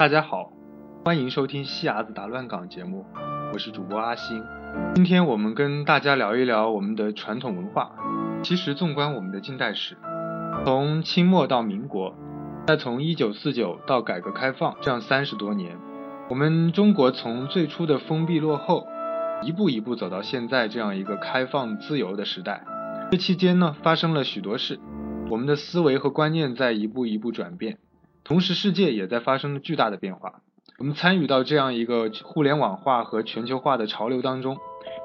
大家好，欢迎收听西伢子打乱港节目，我是主播阿星。今天我们跟大家聊一聊我们的传统文化。其实纵观我们的近代史，从清末到民国，再从一九四九到改革开放这样三十多年，我们中国从最初的封闭落后，一步一步走到现在这样一个开放自由的时代。这期间呢，发生了许多事，我们的思维和观念在一步一步转变。同时，世界也在发生巨大的变化。我们参与到这样一个互联网化和全球化的潮流当中，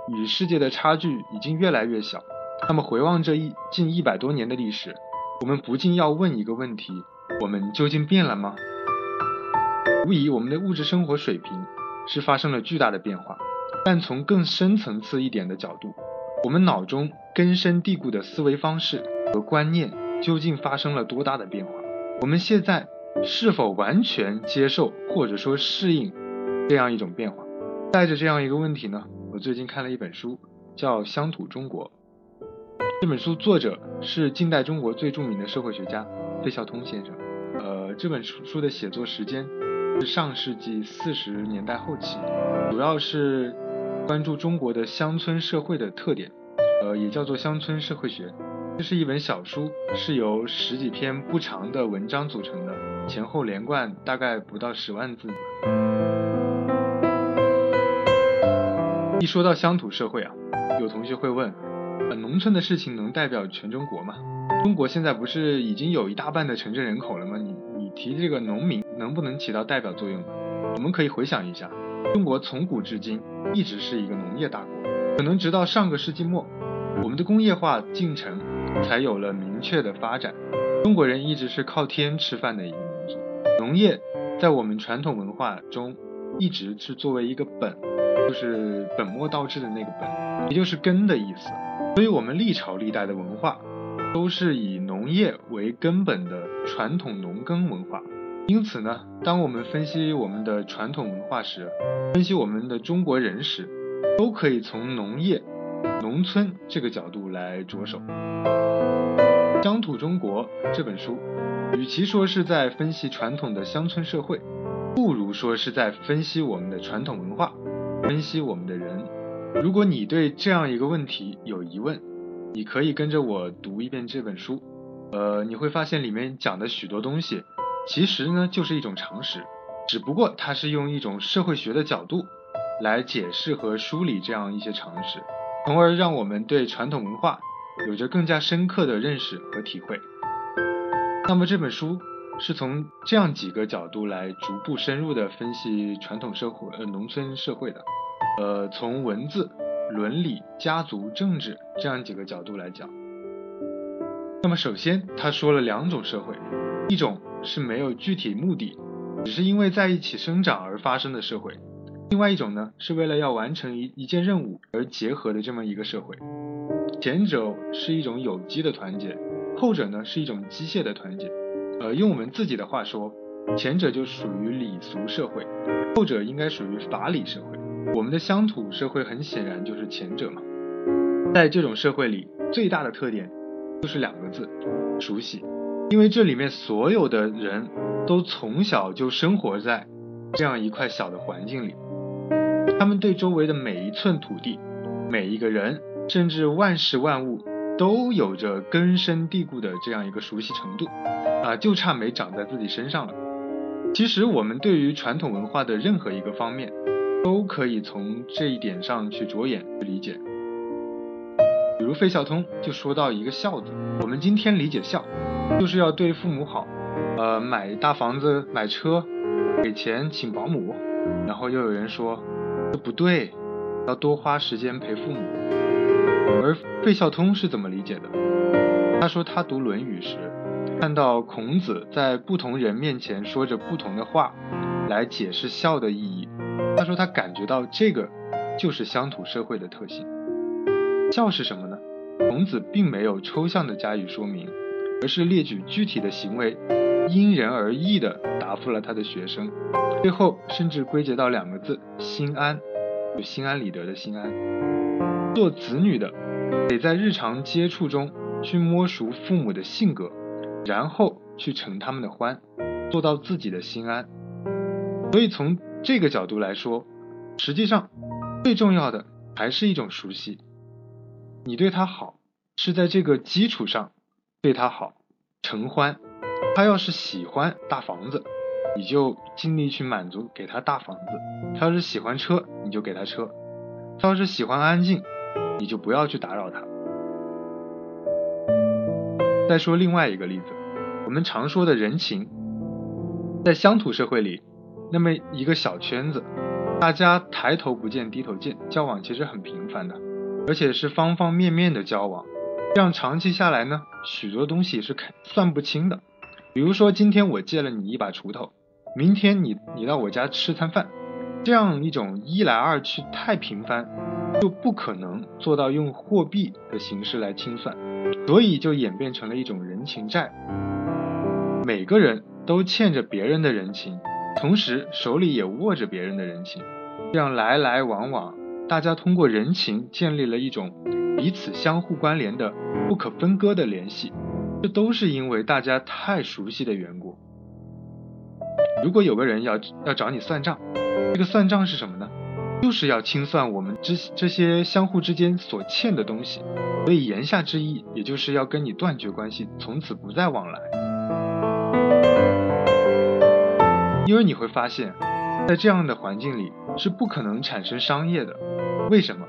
与世界的差距已经越来越小。那么，回望这一近一百多年的历史，我们不禁要问一个问题：我们究竟变了吗？无疑，我们的物质生活水平是发生了巨大的变化。但从更深层次一点的角度，我们脑中根深蒂固的思维方式和观念究竟发生了多大的变化？我们现在。是否完全接受或者说适应这样一种变化？带着这样一个问题呢，我最近看了一本书，叫《乡土中国》。这本书作者是近代中国最著名的社会学家费孝通先生。呃，这本书书的写作时间是上世纪四十年代后期，主要是关注中国的乡村社会的特点，呃，也叫做乡村社会学。这是一本小书，是由十几篇不长的文章组成的，前后连贯，大概不到十万字。一说到乡土社会啊，有同学会问：农村的事情能代表全中国吗？中国现在不是已经有一大半的城镇人口了吗？你你提这个农民能不能起到代表作用？我们可以回想一下，中国从古至今一直是一个农业大国，可能直到上个世纪末，我们的工业化进程。才有了明确的发展。中国人一直是靠天吃饭的一，农业在我们传统文化中一直是作为一个本，就是本末倒置的那个本，也就是根的意思。所以，我们历朝历代的文化都是以农业为根本的传统农耕文化。因此呢，当我们分析我们的传统文化时，分析我们的中国人时，都可以从农业。农村这个角度来着手，《乡土中国》这本书，与其说是在分析传统的乡村社会，不如说是在分析我们的传统文化，分析我们的人。如果你对这样一个问题有疑问，你可以跟着我读一遍这本书，呃，你会发现里面讲的许多东西，其实呢就是一种常识，只不过它是用一种社会学的角度来解释和梳理这样一些常识。从而让我们对传统文化有着更加深刻的认识和体会。那么这本书是从这样几个角度来逐步深入的分析传统社会呃农村社会的，呃从文字、伦理、家族、政治这样几个角度来讲。那么首先他说了两种社会，一种是没有具体目的，只是因为在一起生长而发生的社会。另外一种呢，是为了要完成一一件任务而结合的这么一个社会。前者是一种有机的团结，后者呢是一种机械的团结。呃，用我们自己的话说，前者就属于礼俗社会，后者应该属于法理社会。我们的乡土社会很显然就是前者嘛。在这种社会里，最大的特点就是两个字：熟悉。因为这里面所有的人都从小就生活在这样一块小的环境里。他们对周围的每一寸土地、每一个人，甚至万事万物，都有着根深蒂固的这样一个熟悉程度，啊，就差没长在自己身上了。其实我们对于传统文化的任何一个方面，都可以从这一点上去着眼去理解。比如费孝通就说到一个孝字，我们今天理解孝，就是要对父母好，呃，买大房子、买车，给钱请保姆，然后又有人说这。不对，要多花时间陪父母。而费孝通是怎么理解的？他说他读《论语》时，看到孔子在不同人面前说着不同的话，来解释孝的意义。他说他感觉到这个就是乡土社会的特性。孝是什么呢？孔子并没有抽象的加以说明，而是列举具体的行为，因人而异的答复了他的学生。最后甚至归结到两个字：心安。有心安理得的心安。做子女的，得在日常接触中去摸熟父母的性格，然后去承他们的欢，做到自己的心安。所以从这个角度来说，实际上最重要的还是一种熟悉。你对他好，是在这个基础上对他好，承欢。他要是喜欢大房子，你就尽力去满足给他大房子；他要是喜欢车，你就给他车；他要是喜欢安静，你就不要去打扰他。再说另外一个例子，我们常说的人情，在乡土社会里，那么一个小圈子，大家抬头不见低头见，交往其实很频繁的，而且是方方面面的交往，这样长期下来呢，许多东西是算不清的。比如说，今天我借了你一把锄头，明天你你到我家吃餐饭，这样一种一来二去太频繁，就不可能做到用货币的形式来清算。所以就演变成了一种人情债，每个人都欠着别人的人情，同时手里也握着别人的人情，这样来来往往，大家通过人情建立了一种彼此相互关联的不可分割的联系，这都是因为大家太熟悉的缘故。如果有个人要要找你算账，这个算账是什么呢？就是要清算我们之这些相互之间所欠的东西，所以言下之意，也就是要跟你断绝关系，从此不再往来。因为你会发现，在这样的环境里是不可能产生商业的。为什么？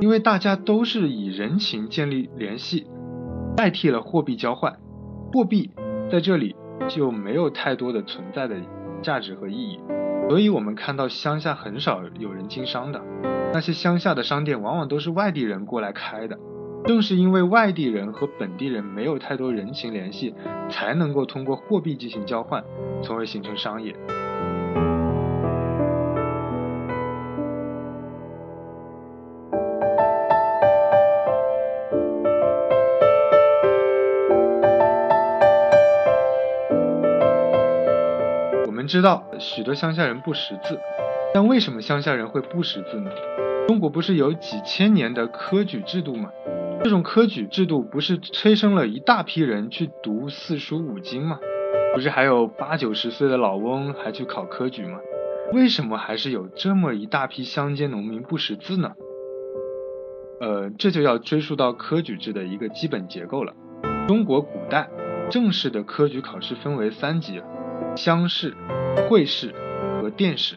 因为大家都是以人情建立联系，代替了货币交换，货币在这里就没有太多的存在的价值和意义。所以我们看到乡下很少有人经商的，那些乡下的商店往往都是外地人过来开的。正是因为外地人和本地人没有太多人情联系，才能够通过货币进行交换，从而形成商业。知道许多乡下人不识字，但为什么乡下人会不识字呢？中国不是有几千年的科举制度吗？这种科举制度不是催生了一大批人去读四书五经吗？不是还有八九十岁的老翁还去考科举吗？为什么还是有这么一大批乡间农民不识字呢？呃，这就要追溯到科举制的一个基本结构了。中国古代正式的科举考试分为三级。乡试、会试和殿试，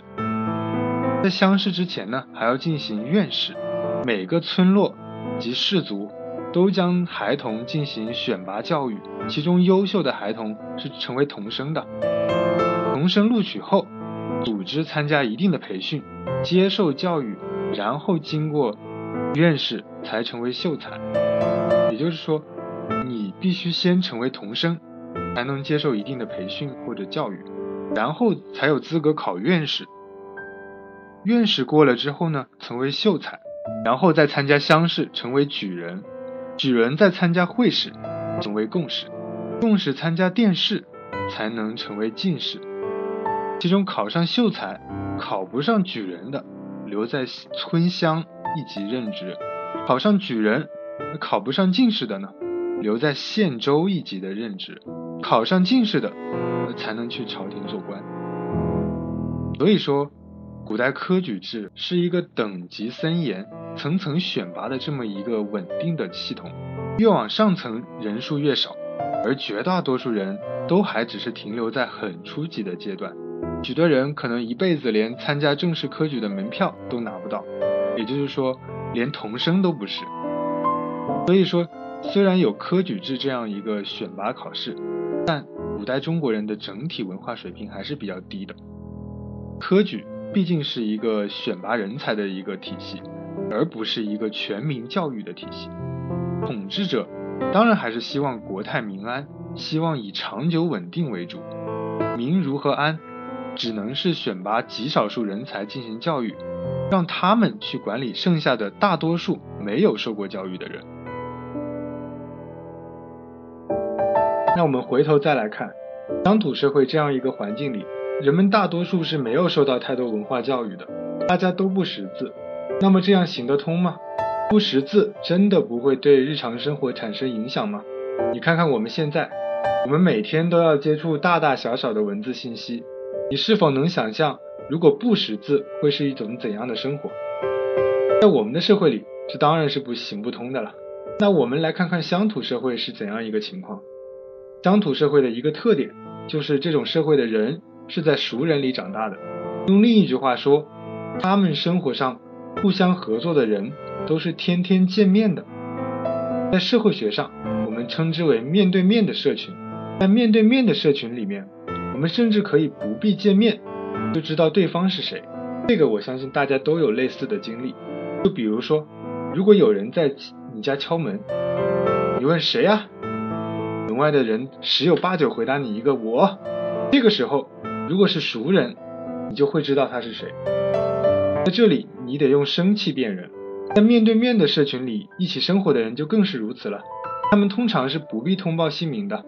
在乡试之前呢，还要进行院试。每个村落及氏族都将孩童进行选拔教育，其中优秀的孩童是成为童生的。童生录取后，组织参加一定的培训，接受教育，然后经过院试才成为秀才。也就是说，你必须先成为童生。才能接受一定的培训或者教育，然后才有资格考院试。院试过了之后呢，成为秀才，然后再参加乡试，成为举人。举人再参加会试，成为贡士。贡士参加殿试，才能成为进士。其中考上秀才，考不上举人的，留在村乡一级任职；考上举人，考不上进士的呢？留在县州一级的任职，考上进士的才能去朝廷做官。所以说，古代科举制是一个等级森严、层层选拔的这么一个稳定的系统。越往上层人数越少，而绝大多数人都还只是停留在很初级的阶段。许多人可能一辈子连参加正式科举的门票都拿不到，也就是说，连童生都不是。所以说。虽然有科举制这样一个选拔考试，但古代中国人的整体文化水平还是比较低的。科举毕竟是一个选拔人才的一个体系，而不是一个全民教育的体系。统治者当然还是希望国泰民安，希望以长久稳定为主。民如何安，只能是选拔极少数人才进行教育，让他们去管理剩下的大多数没有受过教育的人。那我们回头再来看，乡土社会这样一个环境里，人们大多数是没有受到太多文化教育的，大家都不识字。那么这样行得通吗？不识字真的不会对日常生活产生影响吗？你看看我们现在，我们每天都要接触大大小小的文字信息，你是否能想象如果不识字，会是一种怎样的生活？在我们的社会里，这当然是不行不通的了。那我们来看看乡土社会是怎样一个情况。乡土社会的一个特点，就是这种社会的人是在熟人里长大的。用另一句话说，他们生活上互相合作的人都是天天见面的。在社会学上，我们称之为面对面的社群。在面对面的社群里面，我们甚至可以不必见面。就知道对方是谁，这个我相信大家都有类似的经历。就比如说，如果有人在你家敲门，你问谁呀？外的人十有八九回答你一个我。这个时候，如果是熟人，你就会知道他是谁。在这里，你得用声气辨人。在面对面的社群里，一起生活的人就更是如此了。他们通常是不必通报姓名的，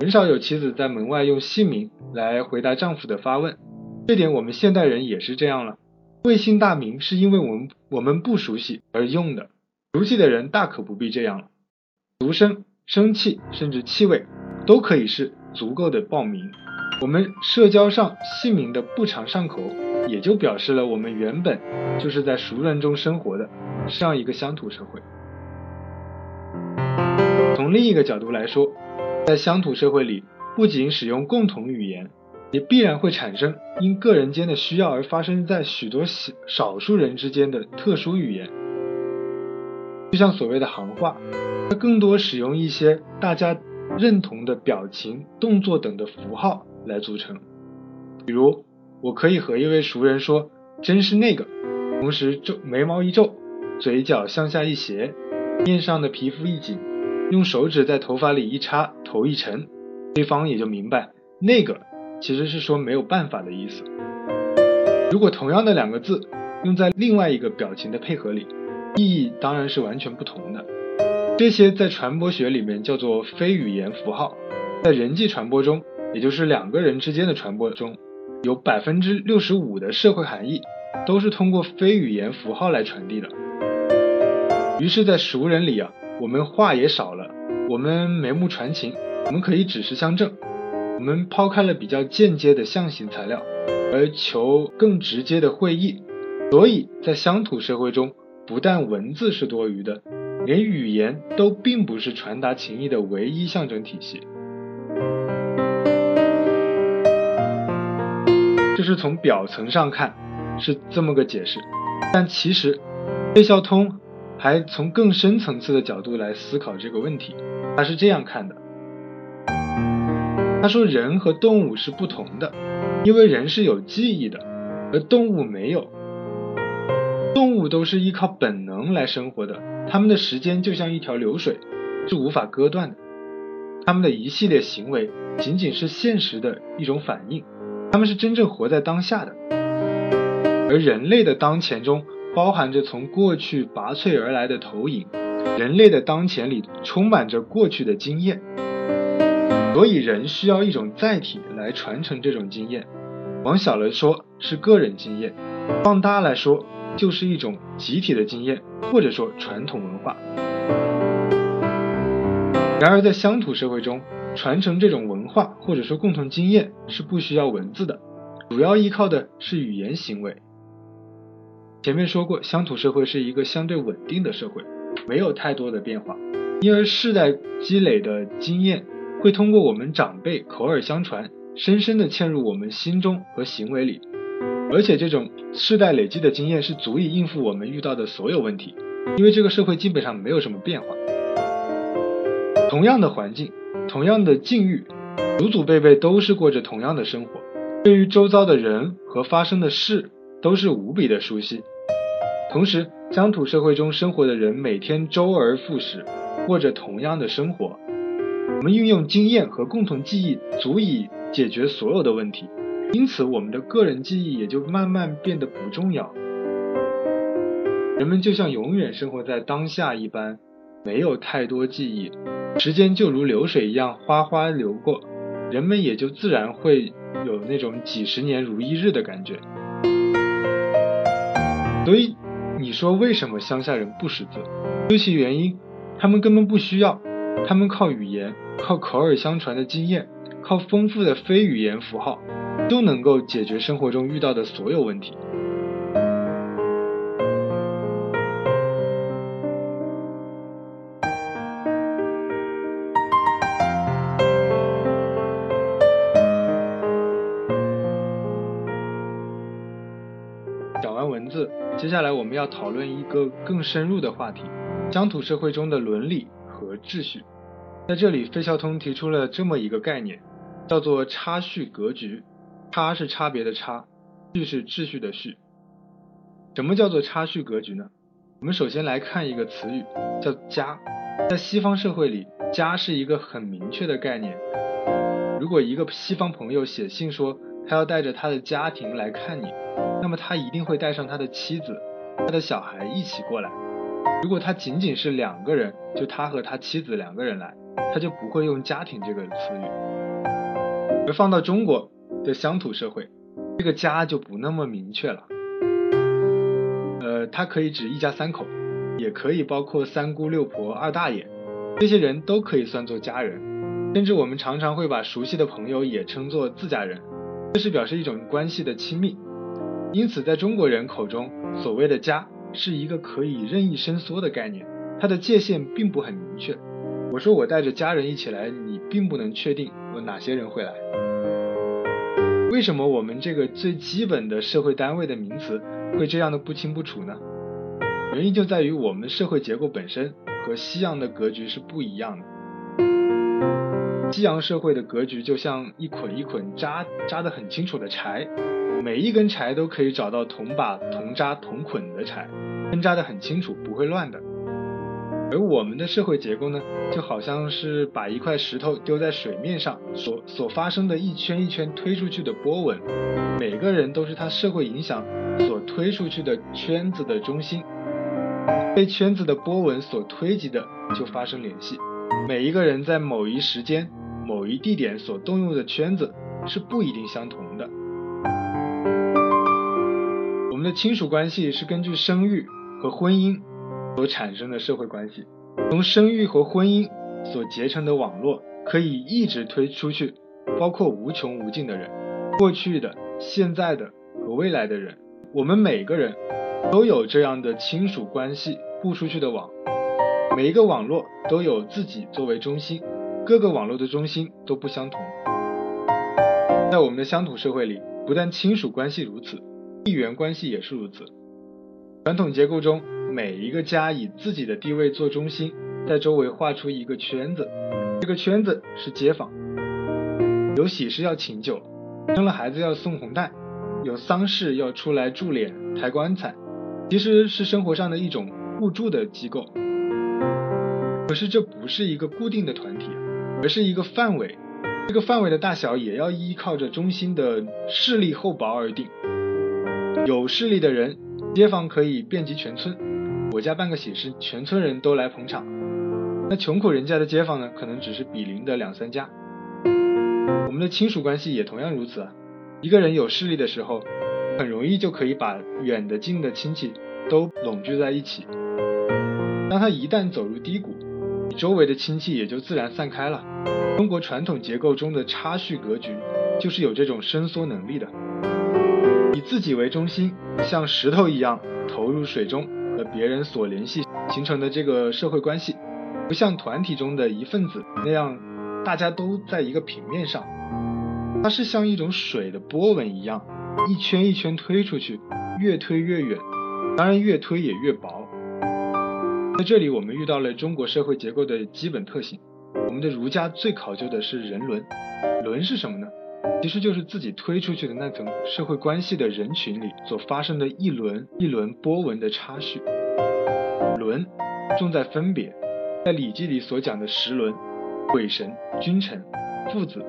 很少有妻子在门外用姓名来回答丈夫的发问。这点我们现代人也是这样了。魏姓大名是因为我们我们不熟悉而用的，熟悉的人大可不必这样了。俗声、生气甚至气味都可以是足够的报名。我们社交上姓名的不常上口，也就表示了我们原本就是在熟人中生活的这样一个乡土社会。从另一个角度来说，在乡土社会里，不仅使用共同语言。也必然会产生因个人间的需要而发生在许多少少数人之间的特殊语言，就像所谓的行话，它更多使用一些大家认同的表情、动作等的符号来组成。比如，我可以和一位熟人说“真是那个”，同时皱眉毛一皱，嘴角向下一斜，面上的皮肤一紧，用手指在头发里一插，头一沉，对方也就明白那个。其实是说没有办法的意思。如果同样的两个字用在另外一个表情的配合里，意义当然是完全不同的。这些在传播学里面叫做非语言符号，在人际传播中，也就是两个人之间的传播中，有百分之六十五的社会含义都是通过非语言符号来传递的。于是，在熟人里啊，我们话也少了，我们眉目传情，我们可以指示相正。我们抛开了比较间接的象形材料，而求更直接的会意，所以在乡土社会中，不但文字是多余的，连语言都并不是传达情意的唯一象征体系。这是从表层上看是这么个解释，但其实费孝通还从更深层次的角度来思考这个问题，他是这样看的。他说：“人和动物是不同的，因为人是有记忆的，而动物没有。动物都是依靠本能来生活的，它们的时间就像一条流水，是无法割断的。它们的一系列行为仅仅是现实的一种反应，它们是真正活在当下的。而人类的当前中包含着从过去拔萃而来的投影，人类的当前里充满着过去的经验。”所以，人需要一种载体来传承这种经验。往小了说，是个人经验；放大来说，就是一种集体的经验，或者说传统文化。然而，在乡土社会中，传承这种文化或者说共同经验是不需要文字的，主要依靠的是语言行为。前面说过，乡土社会是一个相对稳定的社会，没有太多的变化，因而世代积累的经验。会通过我们长辈口耳相传，深深的嵌入我们心中和行为里，而且这种世代累积的经验是足以应付我们遇到的所有问题，因为这个社会基本上没有什么变化。同样的环境，同样的境遇，祖祖辈辈都是过着同样的生活，对于周遭的人和发生的事都是无比的熟悉。同时，乡土社会中生活的人每天周而复始，过着同样的生活。我们运用经验和共同记忆，足以解决所有的问题，因此我们的个人记忆也就慢慢变得不重要。人们就像永远生活在当下一般，没有太多记忆，时间就如流水一样哗哗流过，人们也就自然会有那种几十年如一日的感觉。所以你说为什么乡下人不识字？究其原因，他们根本不需要，他们靠语言。靠口耳相传的经验，靠丰富的非语言符号，都能够解决生活中遇到的所有问题。讲完文字，接下来我们要讨论一个更深入的话题：乡土社会中的伦理和秩序。在这里，费孝通提出了这么一个概念，叫做差序格局。差是差别的差，序是秩序的序。什么叫做差序格局呢？我们首先来看一个词语，叫家。在西方社会里，家是一个很明确的概念。如果一个西方朋友写信说他要带着他的家庭来看你，那么他一定会带上他的妻子、他的小孩一起过来。如果他仅仅是两个人，就他和他妻子两个人来，他就不会用家庭这个词语。而放到中国的乡土社会，这个家就不那么明确了。呃，它可以指一家三口，也可以包括三姑六婆、二大爷，这些人都可以算作家人。甚至我们常常会把熟悉的朋友也称作自家人，这是表示一种关系的亲密。因此，在中国人口中，所谓的家是一个可以任意伸缩的概念，它的界限并不很明确。我说我带着家人一起来，你并不能确定有哪些人会来。为什么我们这个最基本的社会单位的名词会这样的不清不楚呢？原因就在于我们社会结构本身和西洋的格局是不一样的。西洋社会的格局就像一捆一捆扎扎得很清楚的柴，每一根柴都可以找到同把同扎同捆的柴，分扎得很清楚，不会乱的。而我们的社会结构呢，就好像是把一块石头丢在水面上，所所发生的一圈一圈推出去的波纹，每个人都是他社会影响所推出去的圈子的中心，被圈子的波纹所推及的就发生联系。每一个人在某一时间、某一地点所动用的圈子是不一定相同的。我们的亲属关系是根据生育和婚姻。所产生的社会关系，从生育和婚姻所结成的网络，可以一直推出去，包括无穷无尽的人，过去的、现在的和未来的人。我们每个人都有这样的亲属关系布出去的网，每一个网络都有自己作为中心，各个网络的中心都不相同。在我们的乡土社会里，不但亲属关系如此，地缘关系也是如此。传统结构中。每一个家以自己的地位做中心，在周围画出一个圈子，这个圈子是街坊。有喜事要请酒，生了孩子要送红蛋，有丧事要出来助殓抬棺材，其实是生活上的一种互助的机构。可是这不是一个固定的团体，而是一个范围，这个范围的大小也要依靠着中心的势力厚薄而定。有势力的人，街坊可以遍及全村。我家办个喜事，全村人都来捧场。那穷苦人家的街坊呢，可能只是比邻的两三家。我们的亲属关系也同样如此。一个人有势力的时候，很容易就可以把远的近的亲戚都拢聚在一起。当他一旦走入低谷，周围的亲戚也就自然散开了。中国传统结构中的差序格局，就是有这种伸缩能力的。以自己为中心，像石头一样投入水中。和别人所联系形成的这个社会关系，不像团体中的一份子那样，大家都在一个平面上，它是像一种水的波纹一样，一圈一圈推出去，越推越远，当然越推也越薄。在这里，我们遇到了中国社会结构的基本特性。我们的儒家最考究的是人伦，伦是什么呢？其实就是自己推出去的那层社会关系的人群里所发生的一轮一轮波纹的差序。轮重在分别，在《礼记》里所讲的十伦，鬼神、君臣、父子、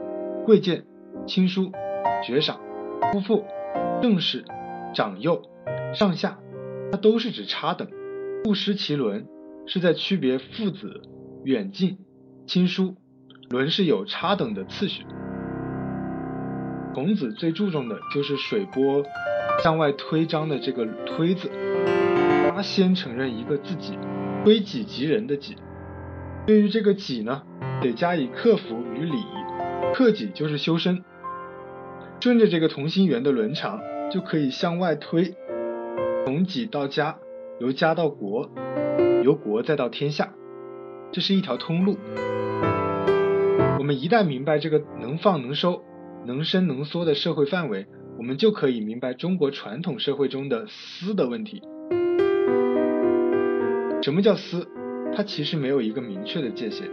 贵贱、亲疏、爵赏、夫妇、正室、长幼、上下，它都是指差等。不失其伦，是在区别父子、远近、亲疏。伦是有差等的次序。孔子最注重的就是水波向外推张的这个推字，他先承认一个自己，推己及人的己。对于这个己呢，得加以克服与礼。克己就是修身，顺着这个同心圆的轮长就可以向外推，从己到家，由家到国，由国再到天下，这是一条通路。我们一旦明白这个能放能收、能伸能缩的社会范围，我们就可以明白中国传统社会中的私的问题。什么叫私？它其实没有一个明确的界限。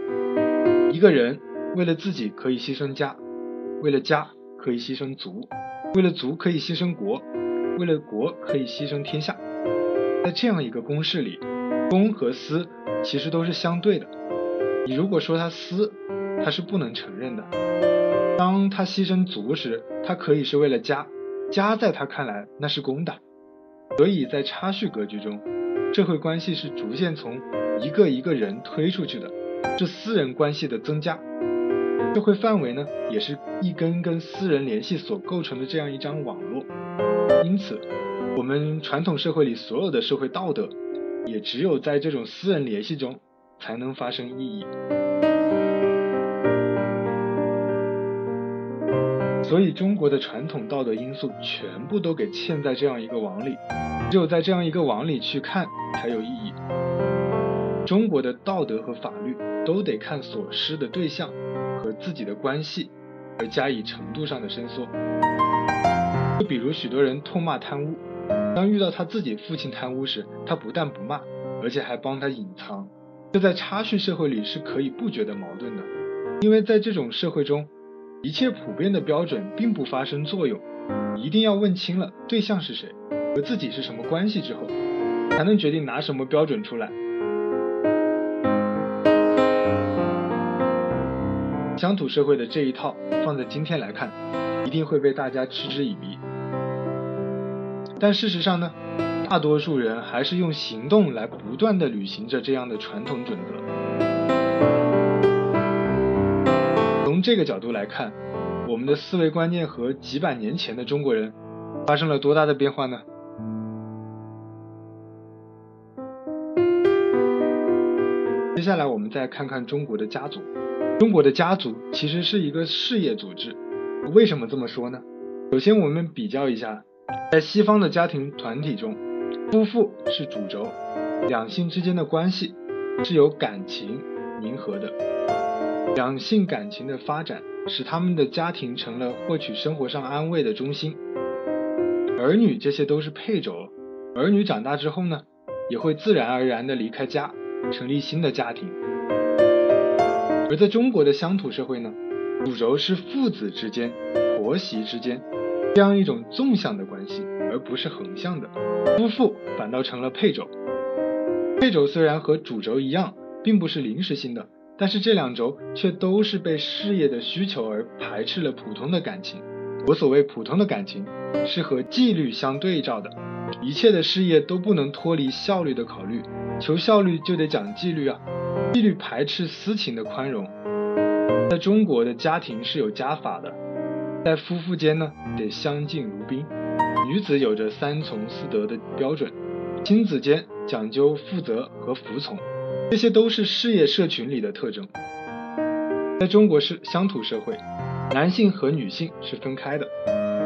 一个人为了自己可以牺牲家，为了家可以牺牲族，为了族可以牺牲国，为了国可以牺牲天下。在这样一个公式里，公和私其实都是相对的。你如果说他私，他是不能承认的。当他牺牲族时，他可以是为了家，家在他看来那是公的。所以在差序格局中，社会关系是逐渐从一个一个人推出去的，是私人关系的增加。社会范围呢，也是一根根私人联系所构成的这样一张网络。因此，我们传统社会里所有的社会道德，也只有在这种私人联系中才能发生意义。所以，中国的传统道德因素全部都给嵌在这样一个网里，只有在这样一个网里去看才有意义。中国的道德和法律都得看所施的对象和自己的关系而加以程度上的伸缩。就比如许多人痛骂贪污，当遇到他自己父亲贪污时，他不但不骂，而且还帮他隐藏。这在差序社会里是可以不觉得矛盾的，因为在这种社会中。一切普遍的标准并不发生作用，一定要问清了对象是谁和自己是什么关系之后，才能决定拿什么标准出来。乡土社会的这一套放在今天来看，一定会被大家嗤之以鼻。但事实上呢，大多数人还是用行动来不断的履行着这样的传统准则。从这个角度来看，我们的思维观念和几百年前的中国人发生了多大的变化呢？接下来我们再看看中国的家族。中国的家族其实是一个事业组织。为什么这么说呢？首先我们比较一下，在西方的家庭团体中，夫妇是主轴，两性之间的关系是有感情凝合的。两性感情的发展，使他们的家庭成了获取生活上安慰的中心。儿女这些都是配轴，儿女长大之后呢，也会自然而然的离开家，成立新的家庭。而在中国的乡土社会呢，主轴是父子之间、婆媳之间这样一种纵向的关系，而不是横向的。夫妇反倒成了配轴。配轴虽然和主轴一样，并不是临时性的。但是这两轴却都是被事业的需求而排斥了普通的感情。我所谓普通的感情，是和纪律相对照的。一切的事业都不能脱离效率的考虑，求效率就得讲纪律啊。纪律排斥私情的宽容。在中国的家庭是有家法的，在夫妇间呢得相敬如宾，女子有着三从四德的标准，亲子间讲究负责和服从。这些都是事业社群里的特征。在中国是乡土社会，男性和女性是分开的，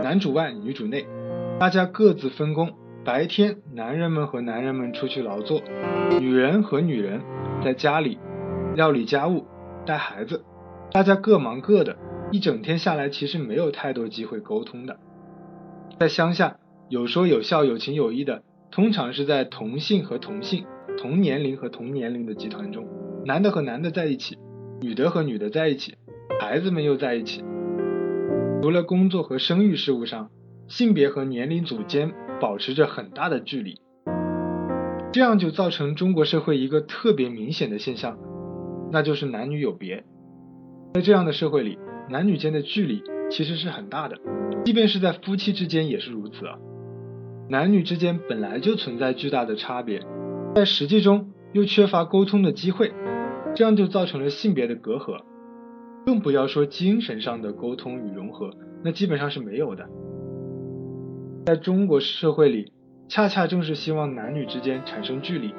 男主外女主内，大家各自分工。白天男人们和男人们出去劳作，女人和女人在家里料理家务、带孩子，大家各忙各的，一整天下来其实没有太多机会沟通的。在乡下有说有笑、有情有义的，通常是在同性和同性。同年龄和同年龄的集团中，男的和男的在一起，女的和女的在一起，孩子们又在一起。除了工作和生育事务上，性别和年龄组间保持着很大的距离，这样就造成中国社会一个特别明显的现象，那就是男女有别。在这样的社会里，男女间的距离其实是很大的，即便是在夫妻之间也是如此啊。男女之间本来就存在巨大的差别。在实际中又缺乏沟通的机会，这样就造成了性别的隔阂，更不要说精神上的沟通与融合，那基本上是没有的。在中国社会里，恰恰正是希望男女之间产生距离，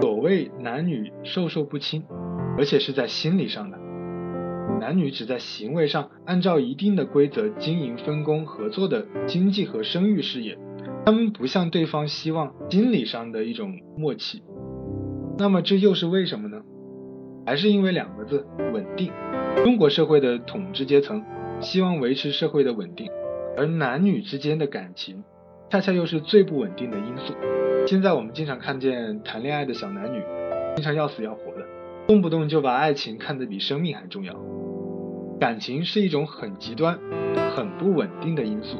所谓男女授受不亲，而且是在心理上的。男女只在行为上按照一定的规则经营分工合作的经济和生育事业，他们不像对方希望心理上的一种默契。那么这又是为什么呢？还是因为两个字：稳定。中国社会的统治阶层希望维持社会的稳定，而男女之间的感情恰恰又是最不稳定的因素。现在我们经常看见谈恋爱的小男女，经常要死要活的，动不动就把爱情看得比生命还重要。感情是一种很极端、很不稳定的因素，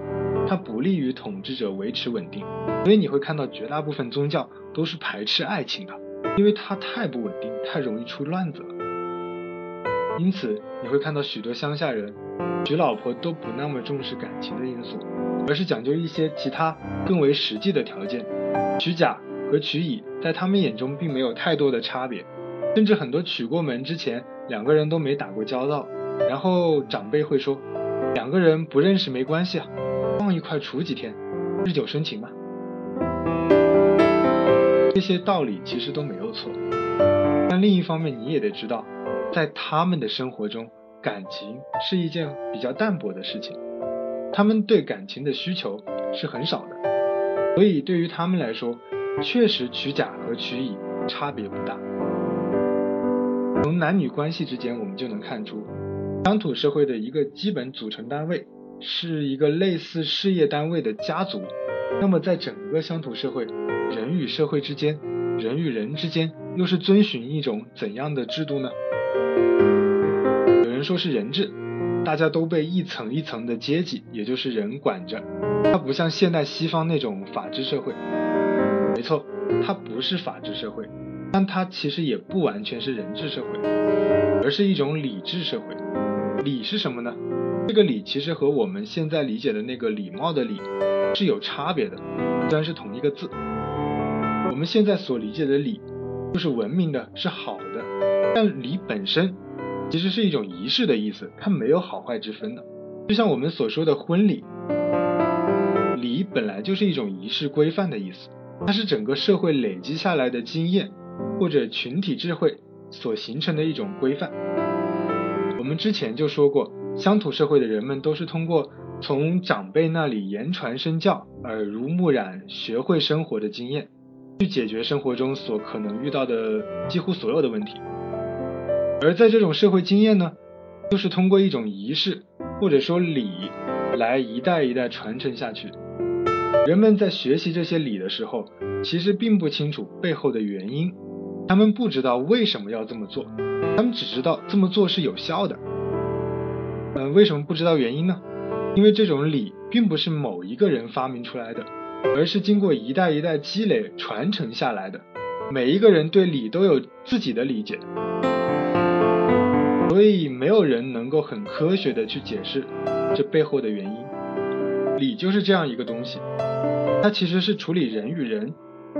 它不利于统治者维持稳定。所以你会看到绝大部分宗教都是排斥爱情的，因为它太不稳定，太容易出乱子了。因此你会看到许多乡下人娶老婆都不那么重视感情的因素，而是讲究一些其他更为实际的条件。娶甲和娶乙在他们眼中并没有太多的差别，甚至很多娶过门之前两个人都没打过交道。然后长辈会说，两个人不认识没关系啊，放一块处几天，日久生情嘛。这些道理其实都没有错，但另一方面你也得知道，在他们的生活中，感情是一件比较淡薄的事情，他们对感情的需求是很少的，所以对于他们来说，确实娶甲和娶乙差别不大。从男女关系之间，我们就能看出。乡土社会的一个基本组成单位是一个类似事业单位的家族。那么，在整个乡土社会，人与社会之间，人与人之间，又是遵循一种怎样的制度呢？有人说是人治，大家都被一层一层的阶级，也就是人管着。它不像现代西方那种法治社会。没错，它不是法治社会，但它其实也不完全是人治社会，而是一种礼治社会。礼是什么呢？这个礼其实和我们现在理解的那个礼貌的礼是有差别的，虽然是同一个字。我们现在所理解的礼就是文明的，是好的，但礼本身其实是一种仪式的意思，它没有好坏之分的。就像我们所说的婚礼，礼本来就是一种仪式规范的意思，它是整个社会累积下来的经验或者群体智慧所形成的一种规范。我们之前就说过，乡土社会的人们都是通过从长辈那里言传身教、耳濡目染，学会生活的经验，去解决生活中所可能遇到的几乎所有的问题。而在这种社会经验呢，就是通过一种仪式或者说礼来一代一代传承下去。人们在学习这些礼的时候，其实并不清楚背后的原因，他们不知道为什么要这么做。他们只知道这么做是有效的，嗯，为什么不知道原因呢？因为这种礼并不是某一个人发明出来的，而是经过一代一代积累传承下来的。每一个人对礼都有自己的理解，所以没有人能够很科学的去解释这背后的原因。礼就是这样一个东西，它其实是处理人与人、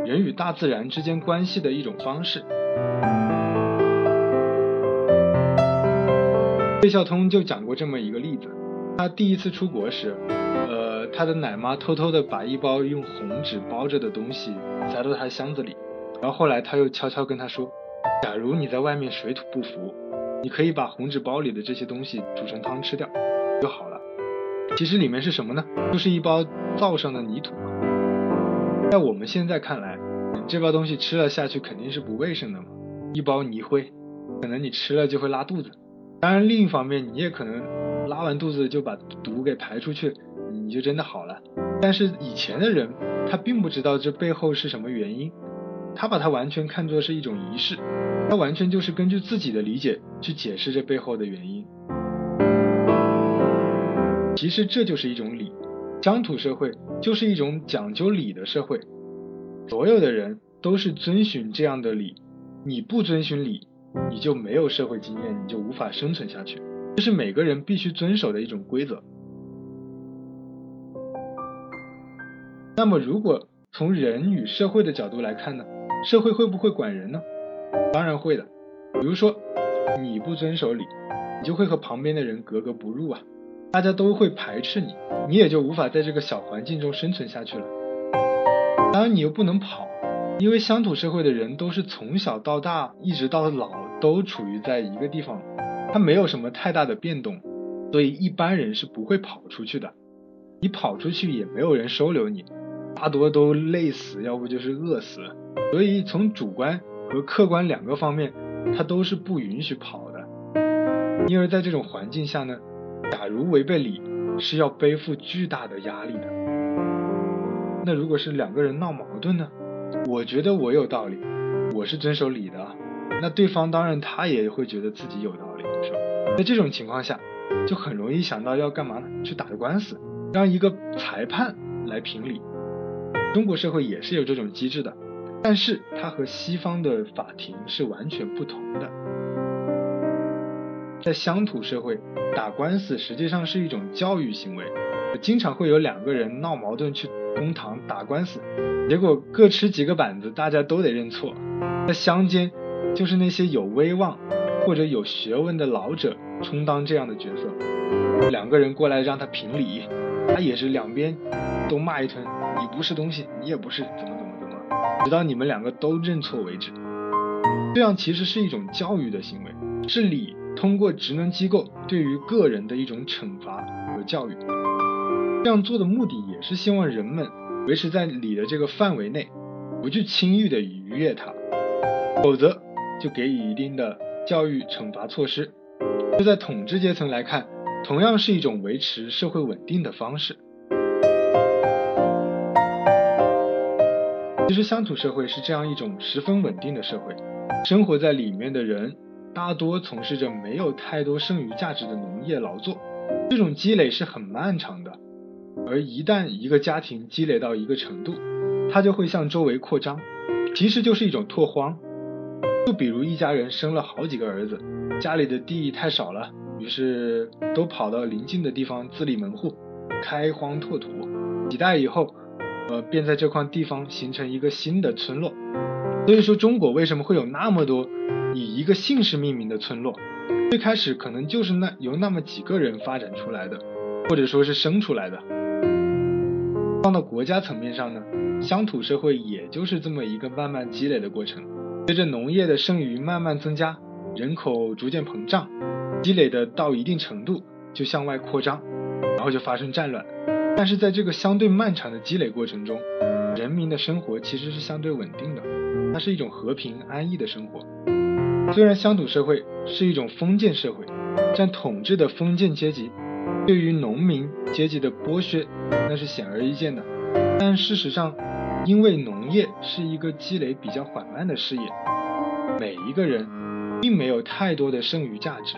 人与大自然之间关系的一种方式。费孝通就讲过这么一个例子，他第一次出国时，呃，他的奶妈偷偷的把一包用红纸包着的东西塞到他箱子里，然后后来他又悄悄跟他说，假如你在外面水土不服，你可以把红纸包里的这些东西煮成汤吃掉就好了。其实里面是什么呢？就是一包灶上的泥土。在我们现在看来，这包东西吃了下去肯定是不卫生的嘛，一包泥灰，可能你吃了就会拉肚子。当然，另一方面，你也可能拉完肚子就把毒给排出去，你就真的好了。但是以前的人，他并不知道这背后是什么原因，他把它完全看作是一种仪式，他完全就是根据自己的理解去解释这背后的原因。其实这就是一种礼，乡土社会就是一种讲究礼的社会，所有的人都是遵循这样的礼，你不遵循礼。你就没有社会经验，你就无法生存下去。这是每个人必须遵守的一种规则。那么，如果从人与社会的角度来看呢？社会会不会管人呢？当然会的。比如说，你不遵守礼，你就会和旁边的人格格不入啊，大家都会排斥你，你也就无法在这个小环境中生存下去了。当然，你又不能跑，因为乡土社会的人都是从小到大一直到老。都处于在一个地方，他没有什么太大的变动，所以一般人是不会跑出去的。你跑出去也没有人收留你，大多都累死，要不就是饿死。所以从主观和客观两个方面，它都是不允许跑的。因而在这种环境下呢，假如违背礼，是要背负巨大的压力的。那如果是两个人闹矛盾呢？我觉得我有道理，我是遵守礼的，那对方当然他也会觉得自己有道理，是吧？在这种情况下，就很容易想到要干嘛呢？去打个官司。让一个裁判来评理，中国社会也是有这种机制的，但是它和西方的法庭是完全不同的。在乡土社会，打官司实际上是一种教育行为，经常会有两个人闹矛盾去公堂打官司，结果各吃几个板子，大家都得认错。在乡间，就是那些有威望或者有学问的老者充当这样的角色，两个人过来让他评理。他也是两边都骂一通，你不是东西，你也不是怎么怎么怎么，直到你们两个都认错为止。这样其实是一种教育的行为，是礼通过职能机构对于个人的一种惩罚和教育。这样做的目的也是希望人们维持在礼的这个范围内，不去轻易的逾越它，否则就给予一定的教育惩罚措施。就在统治阶层来看。同样是一种维持社会稳定的方式。其实乡土社会是这样一种十分稳定的社会，生活在里面的人大多从事着没有太多剩余价值的农业劳作，这种积累是很漫长的。而一旦一个家庭积累到一个程度，它就会向周围扩张，其实就是一种拓荒。就比如一家人生了好几个儿子，家里的地太少了。于是都跑到邻近的地方自立门户，开荒拓土。几代以后，呃，便在这块地方形成一个新的村落。所以说，中国为什么会有那么多以一个姓氏命名的村落？最开始可能就是那由那么几个人发展出来的，或者说是生出来的。放到国家层面上呢，乡土社会也就是这么一个慢慢积累的过程。随着农业的剩余慢慢增加，人口逐渐膨胀。积累的到一定程度就向外扩张，然后就发生战乱。但是在这个相对漫长的积累过程中，人民的生活其实是相对稳定的，它是一种和平安逸的生活。虽然乡土社会是一种封建社会，但统治的封建阶级对于农民阶级的剥削那是显而易见的，但事实上，因为农业是一个积累比较缓慢的事业，每一个人并没有太多的剩余价值。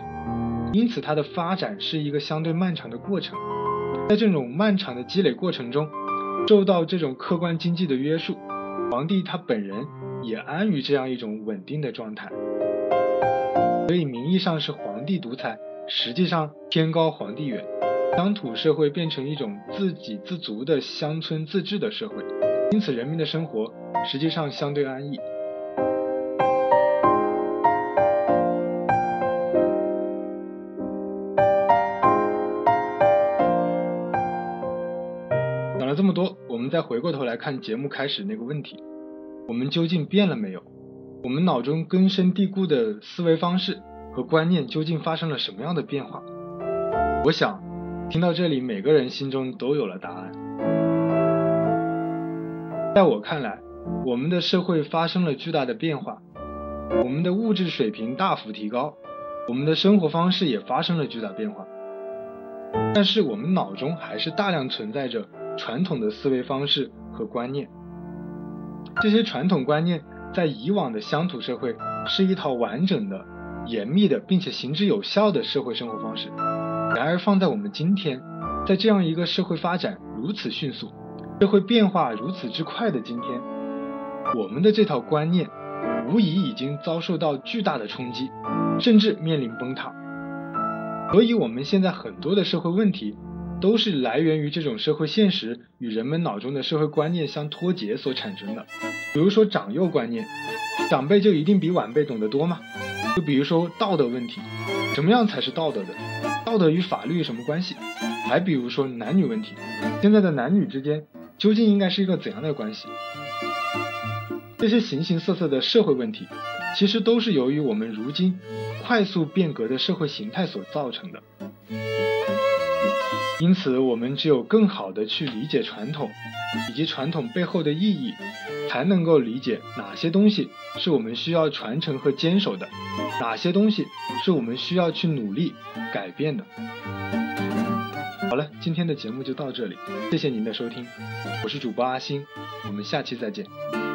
因此，它的发展是一个相对漫长的过程。在这种漫长的积累过程中，受到这种客观经济的约束，皇帝他本人也安于这样一种稳定的状态。所以，名义上是皇帝独裁，实际上天高皇帝远。乡土社会变成一种自给自足的乡村自治的社会，因此人民的生活实际上相对安逸。讲了这么多，我们再回过头来看节目开始那个问题：我们究竟变了没有？我们脑中根深蒂固的思维方式和观念究竟发生了什么样的变化？我想，听到这里，每个人心中都有了答案。在我看来，我们的社会发生了巨大的变化，我们的物质水平大幅提高，我们的生活方式也发生了巨大变化，但是我们脑中还是大量存在着。传统的思维方式和观念，这些传统观念在以往的乡土社会是一套完整的、严密的，并且行之有效的社会生活方式。然而，放在我们今天，在这样一个社会发展如此迅速、社会变化如此之快的今天，我们的这套观念无疑已经遭受到巨大的冲击，甚至面临崩塌。所以，我们现在很多的社会问题。都是来源于这种社会现实与人们脑中的社会观念相脱节所产生的。比如说长幼观念，长辈就一定比晚辈懂得多吗？就比如说道德问题，什么样才是道德的？道德与法律有什么关系？还比如说男女问题，现在的男女之间究竟应该是一个怎样的关系？这些形形色色的社会问题，其实都是由于我们如今快速变革的社会形态所造成的。因此，我们只有更好的去理解传统，以及传统背后的意义，才能够理解哪些东西是我们需要传承和坚守的，哪些东西是我们需要去努力改变的。好了，今天的节目就到这里，谢谢您的收听，我是主播阿星，我们下期再见。